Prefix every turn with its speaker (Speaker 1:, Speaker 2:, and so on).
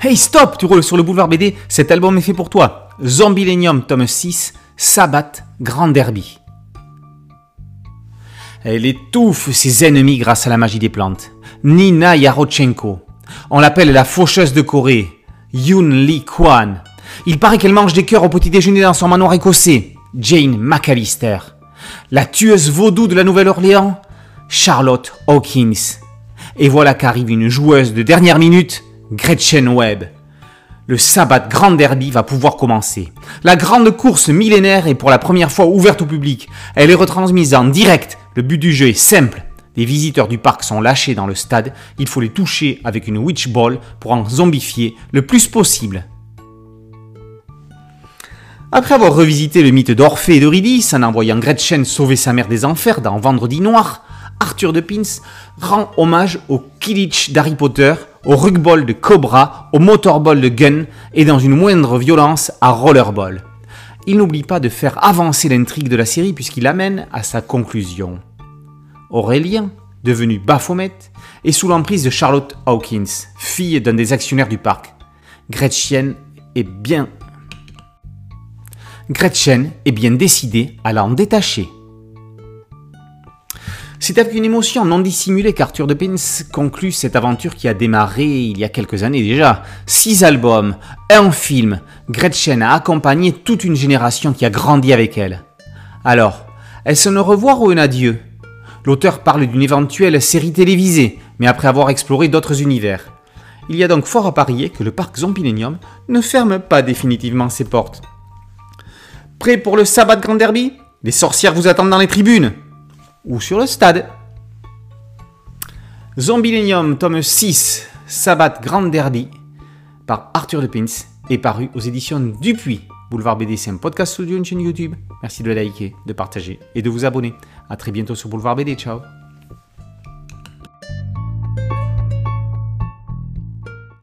Speaker 1: Hey stop, tu roules sur le boulevard BD, cet album est fait pour toi. Zombilenium tome 6, Sabbath, Grand Derby. Elle étouffe ses ennemis grâce à la magie des plantes. Nina Yarochenko. On l'appelle la faucheuse de Corée. Yoon Lee Kwan. Il paraît qu'elle mange des cœurs au petit déjeuner dans son manoir écossais. Jane McAllister. La tueuse vaudou de la Nouvelle-Orléans. Charlotte Hawkins. Et voilà qu'arrive une joueuse de dernière minute, Gretchen Webb. Le sabbat Grand Derby va pouvoir commencer. La grande course millénaire est pour la première fois ouverte au public. Elle est retransmise en direct. Le but du jeu est simple. Les visiteurs du parc sont lâchés dans le stade. Il faut les toucher avec une witch ball pour en zombifier le plus possible. Après avoir revisité le mythe d'Orphée et d'Eurydice en envoyant Gretchen sauver sa mère des enfers dans Vendredi Noir, Arthur de Pins rend hommage au Kilich d'Harry Potter, au Rugball de Cobra, au Motorball de Gun et dans une moindre violence à Rollerball. Il n'oublie pas de faire avancer l'intrigue de la série puisqu'il amène à sa conclusion. Aurélien, devenu Baphomet, est sous l'emprise de Charlotte Hawkins, fille d'un des actionnaires du parc. Gretchen est bien Gretchen est bien décidée à l'en détacher. C'est avec une émotion non dissimulée qu'Arthur de Pins conclut cette aventure qui a démarré il y a quelques années déjà. Six albums, un film, Gretchen a accompagné toute une génération qui a grandi avec elle. Alors, est-ce un revoir ou un adieu? L'auteur parle d'une éventuelle série télévisée, mais après avoir exploré d'autres univers. Il y a donc fort à parier que le parc Zompilenium ne ferme pas définitivement ses portes. Prêt pour le sabbat Grand Derby? Les sorcières vous attendent dans les tribunes ou sur le stade. Zombilenium, tome 6, Sabbat Grand Derby, par Arthur de Pins, est paru aux éditions Dupuis. Boulevard BD, c'est un podcast studio, une chaîne YouTube. Merci de liker, de partager et de vous abonner. A très bientôt sur Boulevard BD. Ciao